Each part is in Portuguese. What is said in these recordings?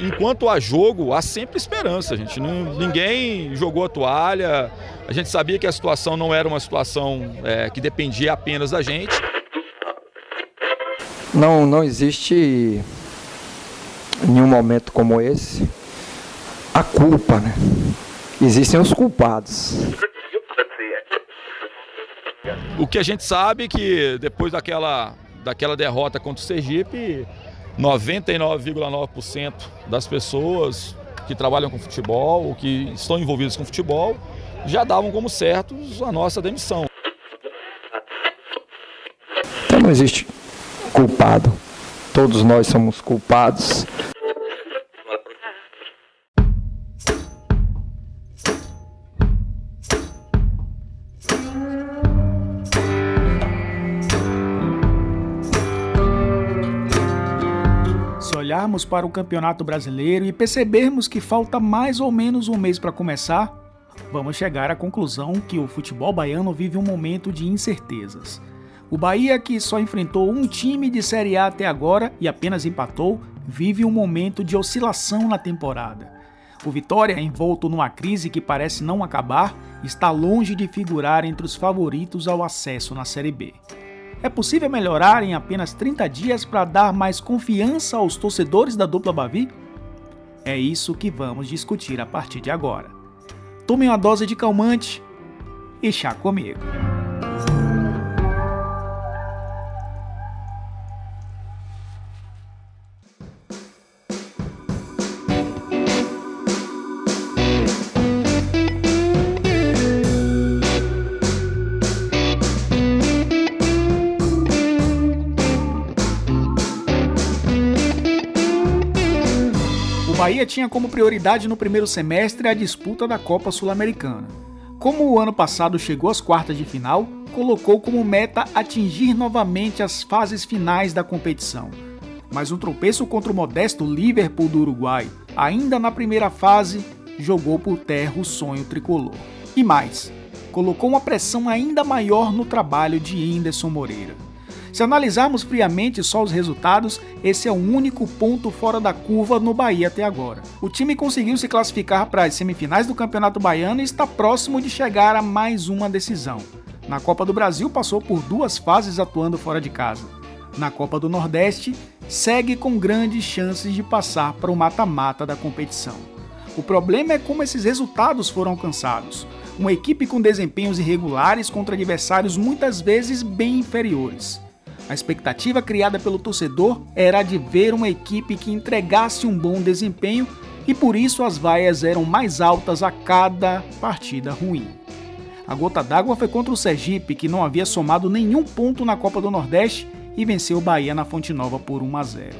enquanto há jogo, há sempre esperança, gente. Não, ninguém jogou a toalha. A gente sabia que a situação não era uma situação é, que dependia apenas da gente. Não, não existe nenhum momento como esse a culpa, né? Existem os culpados. O que a gente sabe é que depois daquela, daquela derrota contra o Sergipe, 99,9% das pessoas que trabalham com futebol ou que estão envolvidas com futebol já davam como certos a nossa demissão. Então não existe culpado. Todos nós somos culpados. Olharmos para o Campeonato Brasileiro e percebermos que falta mais ou menos um mês para começar, vamos chegar à conclusão que o futebol baiano vive um momento de incertezas. O Bahia, que só enfrentou um time de Série A até agora e apenas empatou, vive um momento de oscilação na temporada. O Vitória, envolto numa crise que parece não acabar, está longe de figurar entre os favoritos ao acesso na Série B. É possível melhorar em apenas 30 dias para dar mais confiança aos torcedores da dupla Bavi? É isso que vamos discutir a partir de agora. Tome uma dose de calmante e chá comigo. Bahia tinha como prioridade no primeiro semestre a disputa da Copa Sul-Americana. Como o ano passado chegou às quartas de final, colocou como meta atingir novamente as fases finais da competição. Mas um tropeço contra o modesto Liverpool do Uruguai, ainda na primeira fase, jogou por terra o sonho tricolor. E mais, colocou uma pressão ainda maior no trabalho de Enderson Moreira. Se analisarmos friamente só os resultados, esse é o único ponto fora da curva no Bahia até agora. O time conseguiu se classificar para as semifinais do Campeonato Baiano e está próximo de chegar a mais uma decisão. Na Copa do Brasil passou por duas fases atuando fora de casa. Na Copa do Nordeste, segue com grandes chances de passar para o mata-mata da competição. O problema é como esses resultados foram alcançados. Uma equipe com desempenhos irregulares contra adversários muitas vezes bem inferiores. A expectativa criada pelo torcedor era de ver uma equipe que entregasse um bom desempenho e por isso as vaias eram mais altas a cada partida ruim. A gota d'água foi contra o Sergipe, que não havia somado nenhum ponto na Copa do Nordeste e venceu o Bahia na Fonte Nova por 1 a 0.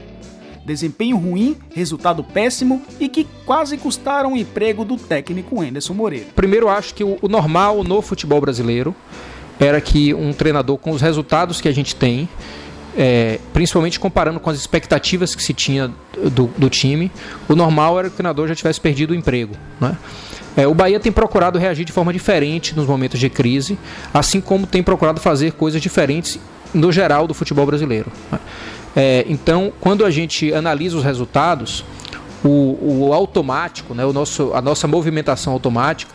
Desempenho ruim, resultado péssimo e que quase custaram o emprego do técnico Anderson Moreira. Primeiro, acho que o normal no futebol brasileiro era que um treinador com os resultados que a gente tem, é, principalmente comparando com as expectativas que se tinha do, do, time, o normal era que o treinador já tivesse perdido o emprego. Né? É, o Bahia tem procurado reagir de forma diferente nos momentos de crise, assim como tem procurado fazer coisas diferentes no geral do futebol brasileiro. Né? É, então, quando a gente analisa os resultados, o, o automático, né, o nosso, a nossa movimentação automática,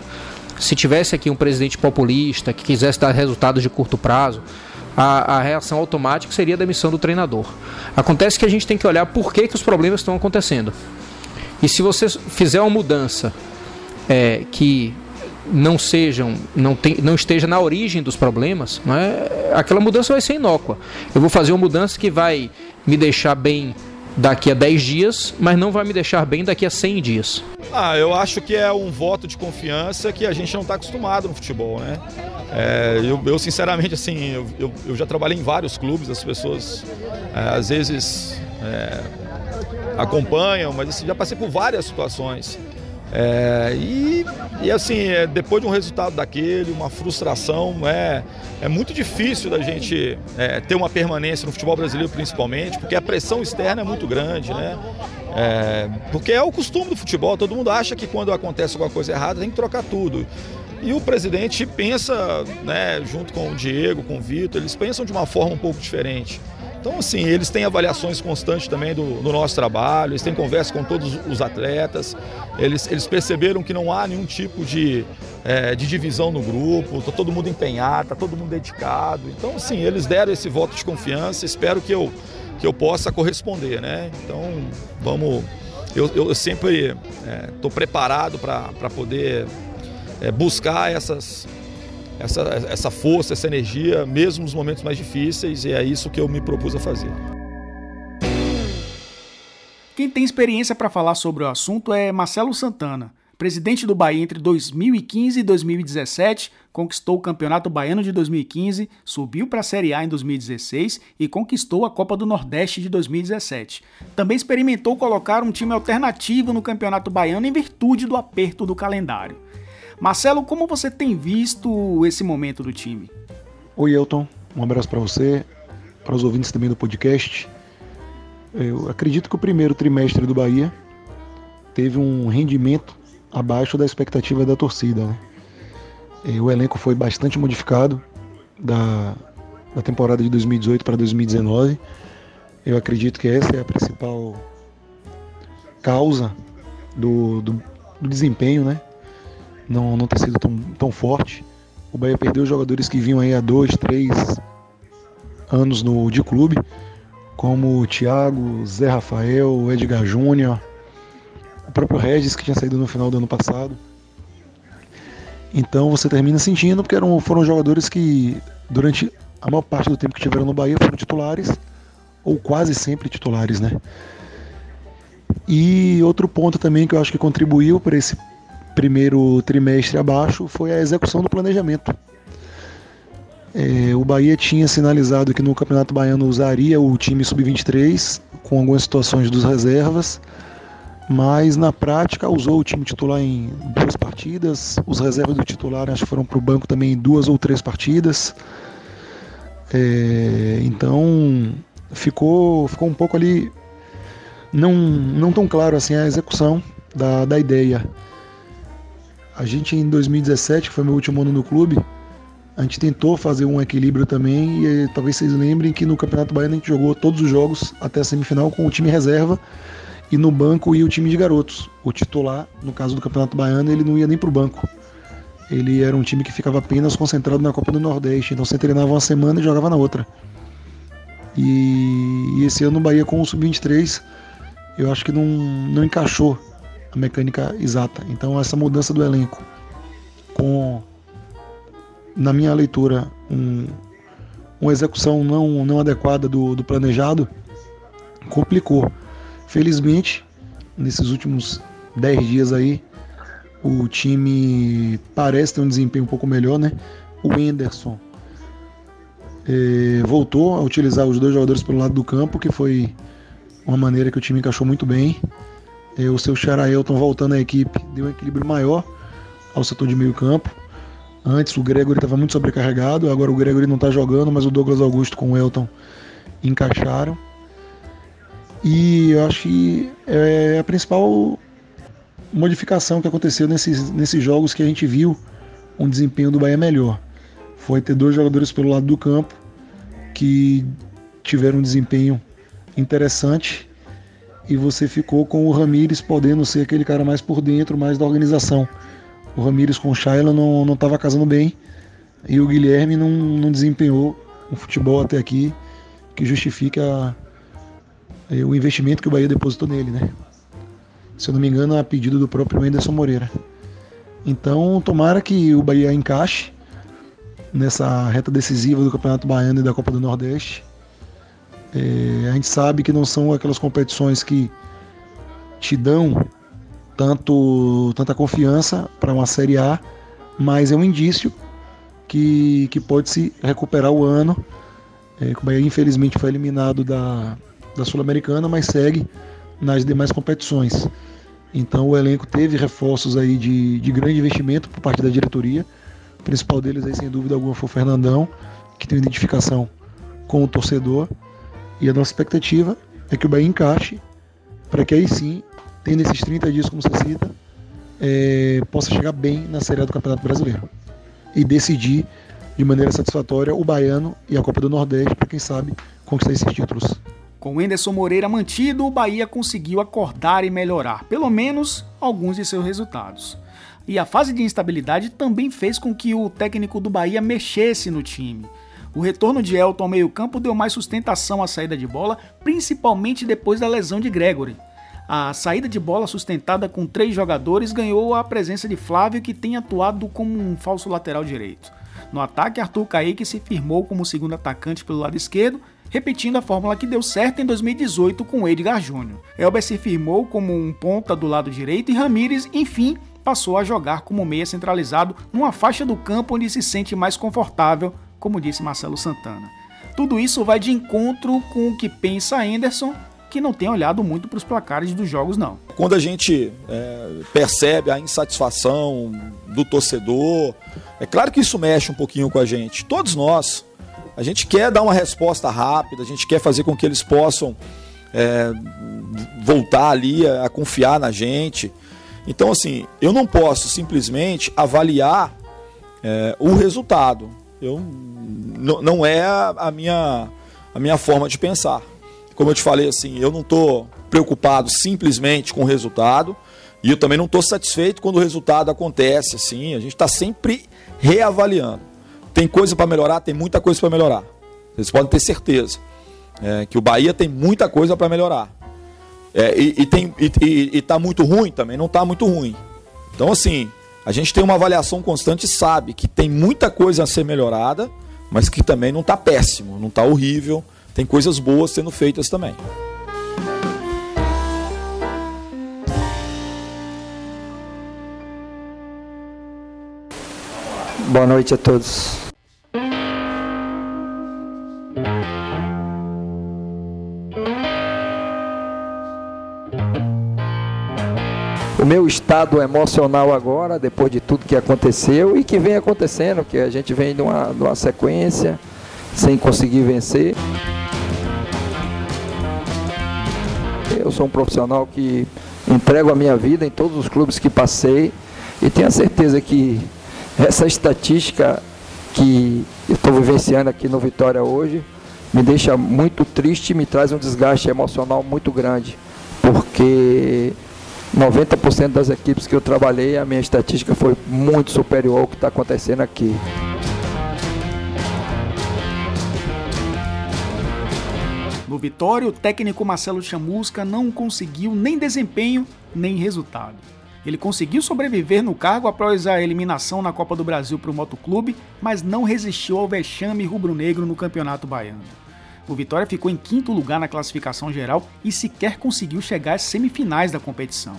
se tivesse aqui um presidente populista que quisesse dar resultados de curto prazo, a, a, reação automática seria a demissão do treinador. Acontece que a gente tem que olhar por que, que os problemas estão acontecendo. E se você fizer uma mudança é, que não sejam, não, tem, não esteja na origem dos problemas, é, aquela mudança vai ser inócua. Eu vou fazer uma mudança que vai me deixar bem daqui a 10 dias, mas não vai me deixar bem daqui a 100 dias. Ah, eu acho que é um voto de confiança que a gente não está acostumado no futebol, né? É, eu, eu, sinceramente, assim, eu, eu, eu, já trabalhei em vários clubes, as pessoas é, às vezes é, acompanham, mas assim, já passei por várias situações. É, e, e, assim, é, depois de um resultado daquele, uma frustração, é, é muito difícil da gente é, ter uma permanência no futebol brasileiro, principalmente, porque a pressão externa é muito grande, né? É, porque é o costume do futebol, todo mundo acha que quando acontece alguma coisa errada tem que trocar tudo. E o presidente pensa, né, junto com o Diego, com o Vitor, eles pensam de uma forma um pouco diferente. Então, assim, eles têm avaliações constantes também do, do, nosso trabalho, eles têm conversa com todos os atletas, eles, eles perceberam que não há nenhum tipo de, é, de divisão no grupo, está todo mundo empenhado, está todo mundo dedicado. Então, assim, eles deram esse voto de confiança, espero que eu, que eu possa corresponder, né? Então, vamos. Eu, eu sempre estou é, preparado para poder é, buscar essas essa, essa força, essa energia, mesmo nos momentos mais difíceis, e é isso que eu me propus a fazer. Quem tem experiência para falar sobre o assunto é Marcelo Santana. Presidente do Bahia entre 2015 e 2017, conquistou o Campeonato Baiano de 2015, subiu para a Série A em 2016 e conquistou a Copa do Nordeste de 2017. Também experimentou colocar um time alternativo no Campeonato Baiano em virtude do aperto do calendário. Marcelo, como você tem visto esse momento do time? Oi, Elton. Um abraço para você, para os ouvintes também do podcast. Eu acredito que o primeiro trimestre do Bahia teve um rendimento abaixo da expectativa da torcida. Né? O elenco foi bastante modificado da, da temporada de 2018 para 2019. Eu acredito que essa é a principal causa do, do, do desempenho, né? não, não ter sido tão, tão forte. O Bahia perdeu jogadores que vinham aí há dois, três anos no de clube, como o Thiago, Zé Rafael, Edgar Júnior, o próprio Regis que tinha saído no final do ano passado. Então você termina sentindo porque eram, foram jogadores que durante a maior parte do tempo que tiveram no Bahia foram titulares ou quase sempre titulares, né? E outro ponto também que eu acho que contribuiu para esse primeiro trimestre abaixo foi a execução do planejamento. É, o Bahia tinha sinalizado que no Campeonato Baiano usaria o time sub-23 com algumas situações dos reservas, mas na prática usou o time titular em duas partidas, os reservas do titular acho que foram para o banco também em duas ou três partidas. É, então ficou, ficou um pouco ali não, não tão claro assim a execução da, da ideia. A gente em 2017, que foi meu último ano no clube, a gente tentou fazer um equilíbrio também e talvez vocês lembrem que no Campeonato Baiano a gente jogou todos os jogos até a semifinal com o time reserva e no banco ia o time de garotos. O titular, no caso do Campeonato Baiano, ele não ia nem para o banco. Ele era um time que ficava apenas concentrado na Copa do Nordeste, então você treinava uma semana e jogava na outra. E, e esse ano o Bahia com o Sub-23, eu acho que não, não encaixou a mecânica exata. Então essa mudança do elenco com na minha leitura um, uma execução não, não adequada do, do planejado complicou. Felizmente, nesses últimos 10 dias aí, o time parece ter um desempenho um pouco melhor, né? O Enderson eh, voltou a utilizar os dois jogadores pelo lado do campo, que foi uma maneira que o time encaixou muito bem. É, o seu Charaelton voltando à equipe deu um equilíbrio maior ao setor de meio campo. Antes o Gregory estava muito sobrecarregado, agora o Gregory não está jogando, mas o Douglas Augusto com o Elton encaixaram. E eu acho que é a principal modificação que aconteceu nesses, nesses jogos que a gente viu um desempenho do Bahia melhor. Foi ter dois jogadores pelo lado do campo que tiveram um desempenho interessante e você ficou com o Ramires podendo ser aquele cara mais por dentro, mais da organização. O Ramires com o Shaila não estava casando bem e o Guilherme não, não desempenhou um futebol até aqui que justifique a, a, o investimento que o Bahia depositou nele, né? Se eu não me engano, a pedido do próprio Anderson Moreira. Então, tomara que o Bahia encaixe nessa reta decisiva do Campeonato Baiano e da Copa do Nordeste é, a gente sabe que não são aquelas competições que te dão tanto, tanta confiança para uma Série A, mas é um indício que, que pode se recuperar o ano. É, o Bahia infelizmente foi eliminado da, da Sul-Americana, mas segue nas demais competições. Então o elenco teve reforços aí de, de grande investimento por parte da diretoria. O principal deles aí, sem dúvida alguma, foi o Fernandão, que tem identificação com o torcedor. E a nossa expectativa é que o Bahia encaixe para que aí sim, tendo esses 30 dias, como você cita, é, possa chegar bem na Série A do Campeonato Brasileiro e decidir de maneira satisfatória o Baiano e a Copa do Nordeste, para quem sabe conquistar esses títulos. Com o Enderson Moreira mantido, o Bahia conseguiu acordar e melhorar, pelo menos, alguns de seus resultados. E a fase de instabilidade também fez com que o técnico do Bahia mexesse no time. O retorno de Elton ao meio-campo deu mais sustentação à saída de bola, principalmente depois da lesão de Gregory. A saída de bola sustentada com três jogadores ganhou a presença de Flávio, que tem atuado como um falso lateral direito. No ataque, Arthur Kaique se firmou como segundo atacante pelo lado esquerdo, repetindo a fórmula que deu certo em 2018 com Edgar Júnior. Elber se firmou como um ponta do lado direito e Ramires, enfim, passou a jogar como meia centralizado numa faixa do campo onde se sente mais confortável como disse Marcelo Santana. Tudo isso vai de encontro com o que pensa Anderson, que não tem olhado muito para os placares dos jogos, não. Quando a gente é, percebe a insatisfação do torcedor, é claro que isso mexe um pouquinho com a gente. Todos nós. A gente quer dar uma resposta rápida, a gente quer fazer com que eles possam é, voltar ali a, a confiar na gente. Então, assim, eu não posso simplesmente avaliar é, o resultado. Eu não é a minha a minha forma de pensar. Como eu te falei assim, eu não estou preocupado simplesmente com o resultado e eu também não estou satisfeito quando o resultado acontece assim. A gente está sempre reavaliando. Tem coisa para melhorar, tem muita coisa para melhorar. Vocês podem ter certeza é, que o Bahia tem muita coisa para melhorar. É, e, e, tem, e, e, tá muito ruim também, não está muito ruim. Então assim, a gente tem uma avaliação constante e sabe que tem muita coisa a ser melhorada, mas que também não está péssimo, não está horrível. Tem coisas boas sendo feitas também. Boa noite a todos. o meu estado emocional agora, depois de tudo que aconteceu e que vem acontecendo, que a gente vem de uma, sequência sem conseguir vencer. Sou um profissional que entrego a minha vida em todos os clubes que passei e tenho a certeza que essa estatística que estou vivenciando aqui no Vitória hoje me deixa muito triste e me traz um desgaste emocional muito grande, porque 90% das equipes que eu trabalhei, a minha estatística foi muito superior ao que está acontecendo aqui. Vitória, o técnico Marcelo Chamusca não conseguiu nem desempenho nem resultado. Ele conseguiu sobreviver no cargo após a eliminação na Copa do Brasil para o Motoclube, mas não resistiu ao vexame rubro-negro no Campeonato Baiano. O Vitória ficou em quinto lugar na classificação geral e sequer conseguiu chegar às semifinais da competição.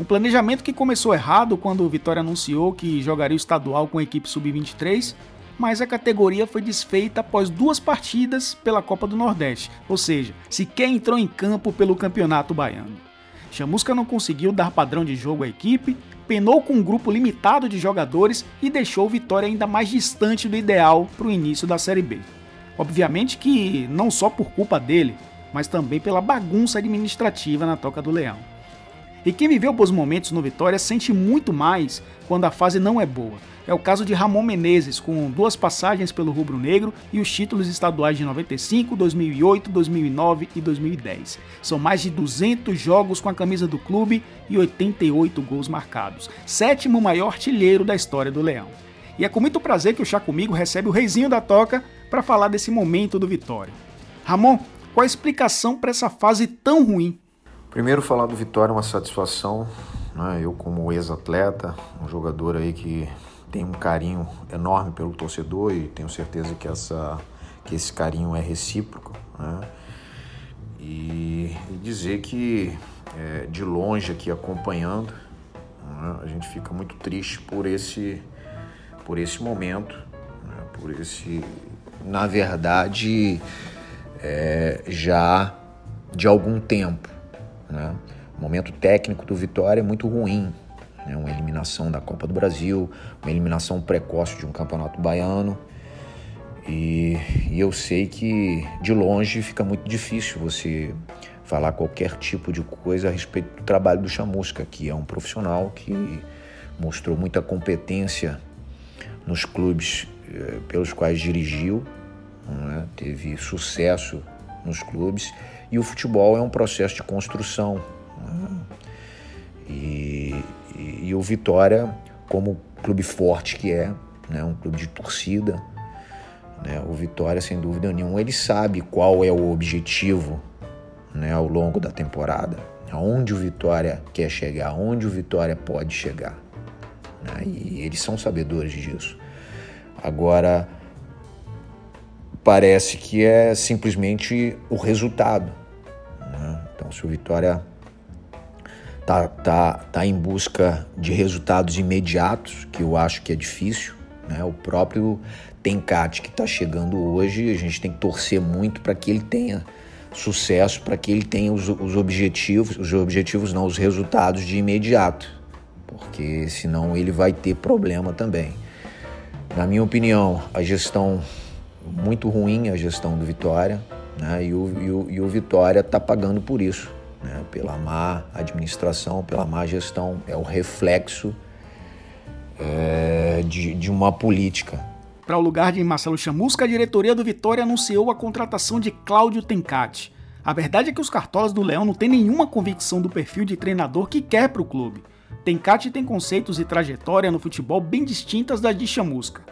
Um planejamento que começou errado quando o Vitória anunciou que jogaria o estadual com a equipe sub-23, mas a categoria foi desfeita após duas partidas pela Copa do Nordeste, ou seja, sequer entrou em campo pelo Campeonato Baiano. Chamusca não conseguiu dar padrão de jogo à equipe, penou com um grupo limitado de jogadores e deixou Vitória ainda mais distante do ideal para o início da Série B. Obviamente que não só por culpa dele, mas também pela bagunça administrativa na Toca do Leão. E quem viveu bons momentos no Vitória sente muito mais quando a fase não é boa. É o caso de Ramon Menezes, com duas passagens pelo Rubro Negro e os títulos estaduais de 95, 2008, 2009 e 2010. São mais de 200 jogos com a camisa do clube e 88 gols marcados. Sétimo maior artilheiro da história do Leão. E é com muito prazer que o Chá Comigo recebe o reizinho da toca para falar desse momento do Vitória. Ramon, qual a explicação para essa fase tão ruim? Primeiro, falar do Vitória é uma satisfação. Né? Eu, como ex-atleta, um jogador aí que tem um carinho enorme pelo torcedor e tenho certeza que, essa, que esse carinho é recíproco. Né? E, e, dizer que, é, de longe aqui acompanhando, né? a gente fica muito triste por esse por esse momento, né, por esse, na verdade, é, já de algum tempo. Né? O momento técnico do Vitória é muito ruim. Né? Uma eliminação da Copa do Brasil, uma eliminação precoce de um campeonato baiano. E, e eu sei que de longe fica muito difícil você falar qualquer tipo de coisa a respeito do trabalho do Chamusca, que é um profissional que mostrou muita competência nos clubes eh, pelos quais dirigiu, né? teve sucesso nos clubes, e o futebol é um processo de construção. Né? E, e, e, o Vitória, como clube forte que é, né? um clube de torcida, né? o Vitória, sem dúvida nenhuma, ele sabe qual é o objetivo né? ao longo da temporada, aonde o Vitória quer chegar, aonde o Vitória pode chegar. Né? E eles são sabedores disso. Agora, parece que é simplesmente o resultado. Se o Vitória tá, tá, tá em busca de resultados imediatos, que eu acho que é difícil, né? o próprio Tencate que está chegando hoje, a gente tem que torcer muito para que ele tenha sucesso, para que ele tenha os, os objetivos, os objetivos não, os resultados de imediato, porque senão ele vai ter problema também. Na minha opinião, a gestão muito ruim, a gestão do Vitória, né? e, o, e, o, e o Vitória está pagando por isso, né? pela má administração, pela má gestão. É o reflexo é, de, de uma política. Para o lugar de Marcelo Chamusca, a diretoria do Vitória anunciou a contratação de Cláudio Tencati. A verdade é que os cartolas do Leão não têm nenhuma convicção do perfil de treinador que quer para o clube. Tencati tem conceitos e trajetória no futebol bem distintas das de Chamusca.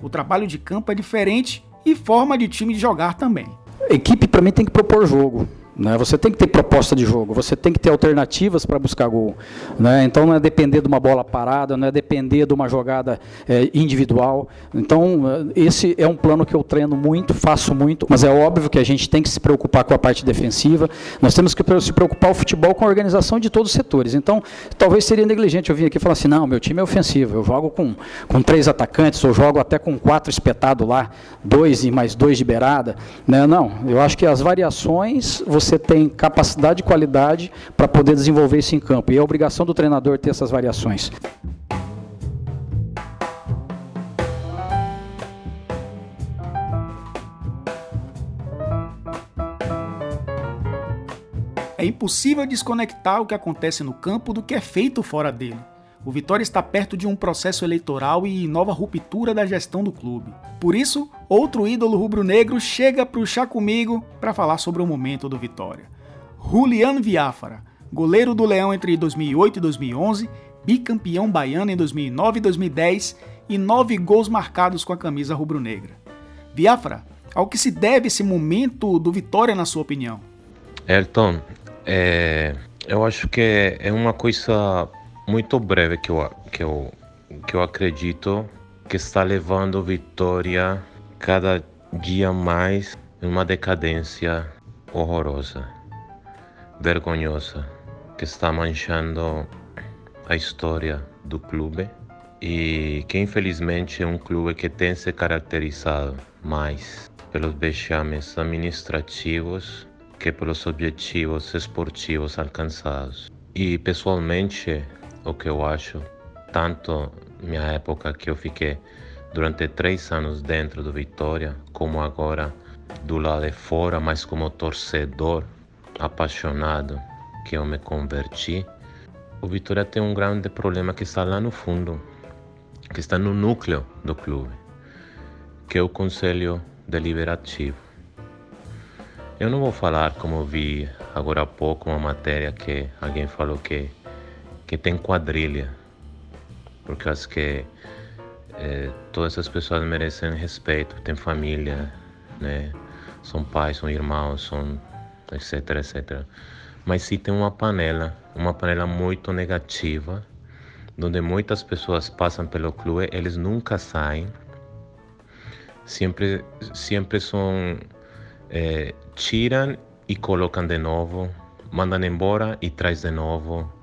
O trabalho de campo é diferente e forma de time de jogar também. Equipe para mim tem que propor jogo. Né? Você tem que ter proposta de jogo, você tem que ter alternativas para buscar gol. Né? Então não é depender de uma bola parada, não é depender de uma jogada é, individual. Então é, esse é um plano que eu treino muito, faço muito, mas é óbvio que a gente tem que se preocupar com a parte defensiva. Nós temos que se preocupar o futebol com a organização de todos os setores. Então talvez seria negligente eu vir aqui e falar assim, não, meu time é ofensivo, eu jogo com, com três atacantes, ou jogo até com quatro espetados lá, dois e mais dois de beirada. Né? Não, eu acho que as variações você você tem capacidade e qualidade para poder desenvolver isso em campo. E é obrigação do treinador ter essas variações. É impossível desconectar o que acontece no campo do que é feito fora dele. O Vitória está perto de um processo eleitoral e nova ruptura da gestão do clube. Por isso, outro ídolo rubro-negro chega para o Chá Comigo para falar sobre o momento do Vitória. Juliano Viáfara, goleiro do Leão entre 2008 e 2011, bicampeão baiano em 2009 e 2010 e nove gols marcados com a camisa rubro-negra. Viáfara, ao que se deve esse momento do Vitória na sua opinião? Elton, é, eu acho que é uma coisa muito breve que eu, que eu, que eu acredito que está levando Vitória cada dia mais em uma decadência horrorosa, vergonhosa, que está manchando a história do clube e que infelizmente é um clube que tem se caracterizado mais pelos vexames administrativos que pelos objetivos esportivos alcançados. E pessoalmente o que eu acho, tanto minha época que eu fiquei durante três anos dentro do Vitória, como agora do lado de fora, mas como torcedor apaixonado que eu me converti, o Vitória tem um grande problema que está lá no fundo, que está no núcleo do clube, que é o Conselho Deliberativo. Eu não vou falar como vi agora há pouco uma matéria que alguém falou que que tem quadrilha, porque eu acho que é, todas essas pessoas merecem respeito, têm família, né? São pais, são irmãos, são etc, etc. Mas se tem uma panela, uma panela muito negativa, onde muitas pessoas passam pelo clube, eles nunca saem, sempre, sempre são é, tiram e colocam de novo, mandam embora e traz de novo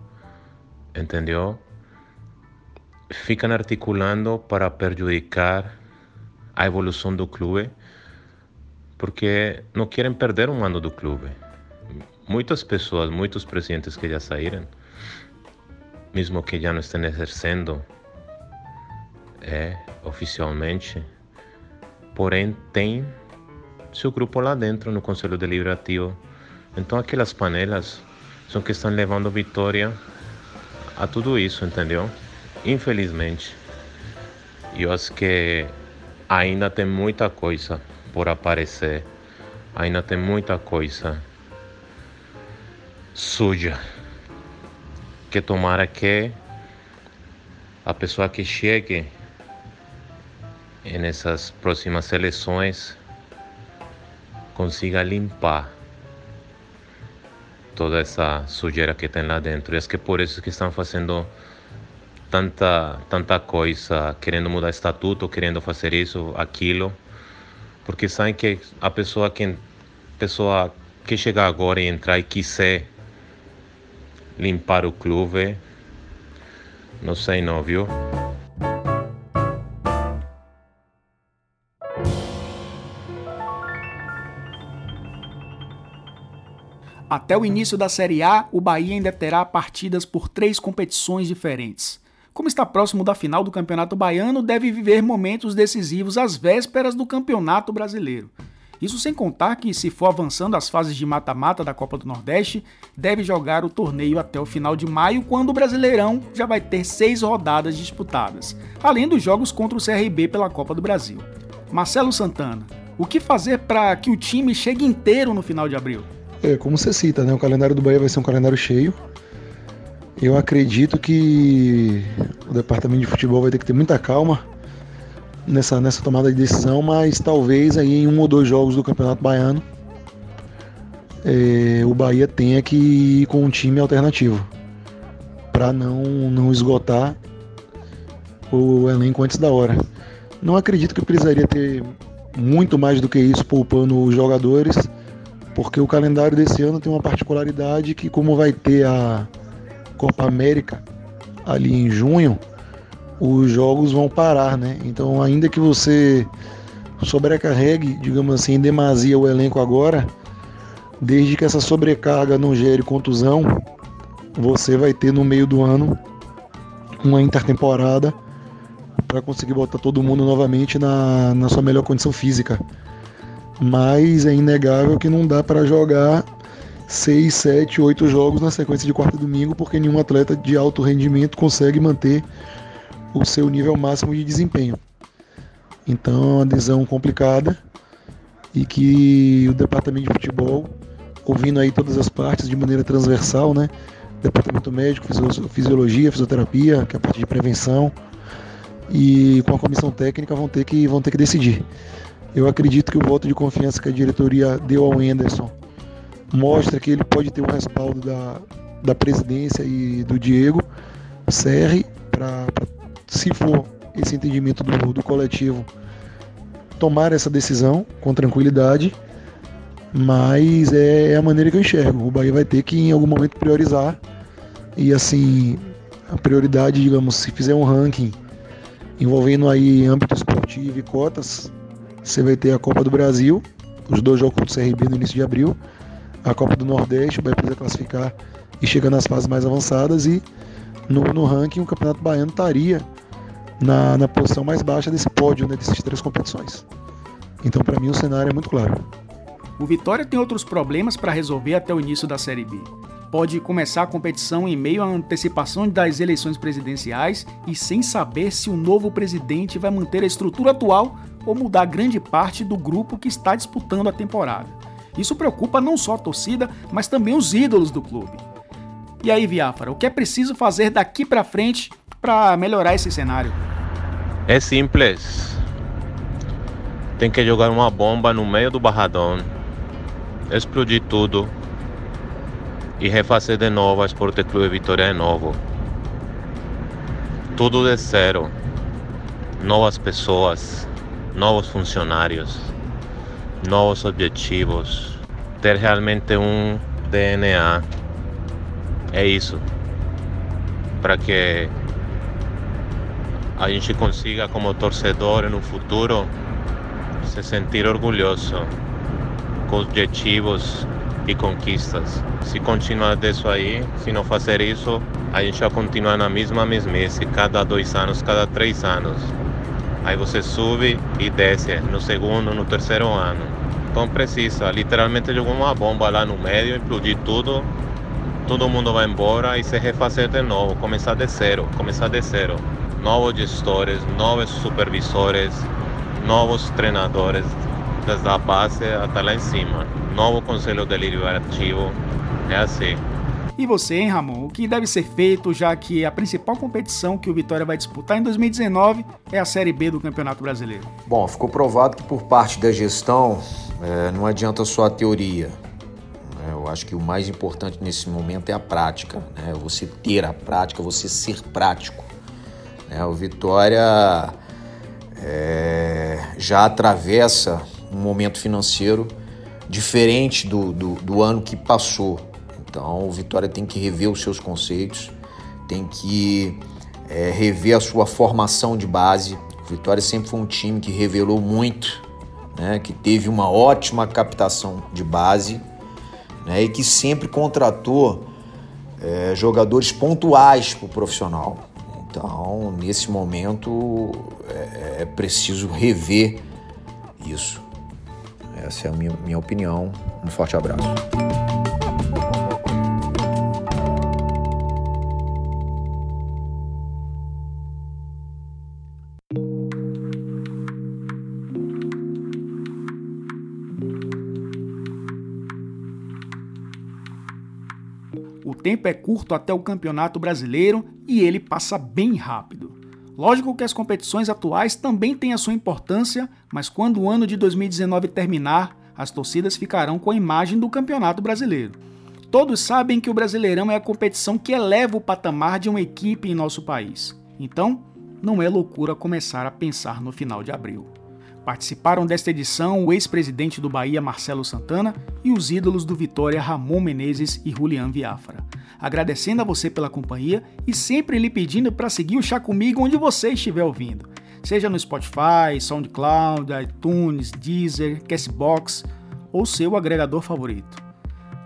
entendeu? Ficam articulando para prejudicar a evolução do clube, porque não querem perder um ano do clube. Muitas pessoas, muitos presidentes que já saíram, mesmo que já não estão exercendo é, oficialmente, porém tem seu grupo lá dentro no Conselho Deliberativo. Então aquelas panelas são que estão levando vitória a tudo isso, entendeu? Infelizmente. Eu acho que ainda tem muita coisa por aparecer, ainda tem muita coisa suja. Que tomara que a pessoa que chegue nessas próximas eleições consiga limpar toda essa sujeira que tem lá dentro. E acho que é por isso que estão fazendo tanta, tanta coisa, querendo mudar estatuto, querendo fazer isso, aquilo, porque sabem que a pessoa que pessoa que chegar agora e entrar e quiser limpar o clube, não sei não, viu? Até o início da Série A, o Bahia ainda terá partidas por três competições diferentes. Como está próximo da final do Campeonato Baiano, deve viver momentos decisivos às vésperas do Campeonato Brasileiro. Isso sem contar que, se for avançando as fases de mata-mata da Copa do Nordeste, deve jogar o torneio até o final de maio, quando o Brasileirão já vai ter seis rodadas disputadas, além dos jogos contra o CRB pela Copa do Brasil. Marcelo Santana, o que fazer para que o time chegue inteiro no final de abril? É, como você cita, né? O calendário do Bahia vai ser um calendário cheio. Eu acredito que o departamento de futebol vai ter que ter muita calma nessa, nessa tomada de decisão, mas talvez aí em um ou dois jogos do Campeonato Baiano é, o Bahia tenha que ir com um time alternativo para não, não esgotar o elenco antes da hora. Não acredito que precisaria ter muito mais do que isso poupando os jogadores porque o calendário desse ano tem uma particularidade que como vai ter a Copa América ali em junho, os jogos vão parar, né? Então ainda que você sobrecarregue, digamos assim, em demasia o elenco agora, desde que essa sobrecarga não gere contusão, você vai ter no meio do ano uma intertemporada para conseguir botar todo mundo novamente na, na sua melhor condição física mas é inegável que não dá para jogar 6, 7, 8 jogos na sequência de quarta e domingo, porque nenhum atleta de alto rendimento consegue manter o seu nível máximo de desempenho. Então é uma decisão complicada e que o departamento de futebol, ouvindo aí todas as partes de maneira transversal, né? Departamento médico, fisiologia, fisioterapia, que é a parte de prevenção, e com a comissão técnica vão ter que, vão ter que decidir. Eu acredito que o voto de confiança que a diretoria deu ao Anderson mostra que ele pode ter o respaldo da, da presidência e do Diego Serri para, se for esse entendimento do, do coletivo, tomar essa decisão com tranquilidade. Mas é, é a maneira que eu enxergo. O Bahia vai ter que em algum momento priorizar. E assim, a prioridade, digamos, se fizer um ranking envolvendo aí âmbito esportivo e cotas, você vai ter a Copa do Brasil, os dois jogos contra o CRB no início de abril, a Copa do Nordeste, vai precisar classificar e chegar nas fases mais avançadas e no, no ranking o Campeonato Baiano estaria na, na posição mais baixa desse pódio, né, dessas três competições. Então para mim o cenário é muito claro. O Vitória tem outros problemas para resolver até o início da Série B pode começar a competição em meio à antecipação das eleições presidenciais e sem saber se o novo presidente vai manter a estrutura atual ou mudar grande parte do grupo que está disputando a temporada. Isso preocupa não só a torcida, mas também os ídolos do clube. E aí, Viáfara, o que é preciso fazer daqui para frente para melhorar esse cenário? É simples. Tem que jogar uma bomba no meio do barradão, explodir tudo e refazer de novo a Esporte Clube Vitória de novo. Tudo de zero. Novas pessoas, novos funcionários, novos objetivos. Ter realmente um DNA. É isso. Para que a gente consiga, como torcedor, no futuro, se sentir orgulhoso com objetivos e conquistas. Se continuar disso aí, se não fazer isso, a gente vai continuar na mesma mesmice, cada dois anos, cada três anos. Aí você sube e desce no segundo, no terceiro ano. Então precisa, literalmente jogar uma bomba lá no meio, explodir tudo, todo mundo vai embora e se refazer de novo, começar de zero, começar de zero. Novos gestores, novos supervisores, novos treinadores desde a base até lá em cima. Novo conselho deliberativo, é assim. E você, hein, Ramon? O que deve ser feito, já que a principal competição que o Vitória vai disputar em 2019 é a Série B do Campeonato Brasileiro? Bom, ficou provado que por parte da gestão é, não adianta só a teoria. É, eu acho que o mais importante nesse momento é a prática, né? você ter a prática, você ser prático. Né? O Vitória é, já atravessa um momento financeiro diferente do, do, do ano que passou. Então, o Vitória tem que rever os seus conceitos, tem que é, rever a sua formação de base. O Vitória sempre foi um time que revelou muito, né, que teve uma ótima captação de base né, e que sempre contratou é, jogadores pontuais para o profissional. Então, nesse momento, é, é preciso rever isso. Essa é a minha, minha opinião. Um forte abraço. Tempo é curto até o Campeonato Brasileiro e ele passa bem rápido. Lógico que as competições atuais também têm a sua importância, mas quando o ano de 2019 terminar, as torcidas ficarão com a imagem do Campeonato Brasileiro. Todos sabem que o Brasileirão é a competição que eleva o patamar de uma equipe em nosso país. Então, não é loucura começar a pensar no final de abril. Participaram desta edição o ex-presidente do Bahia, Marcelo Santana, e os ídolos do Vitória, Ramon Menezes e Julian Viafra agradecendo a você pela companhia e sempre lhe pedindo para seguir o Chá Comigo onde você estiver ouvindo. Seja no Spotify, SoundCloud, iTunes, Deezer, Castbox ou seu agregador favorito.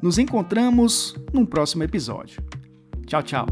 Nos encontramos num próximo episódio. Tchau, tchau.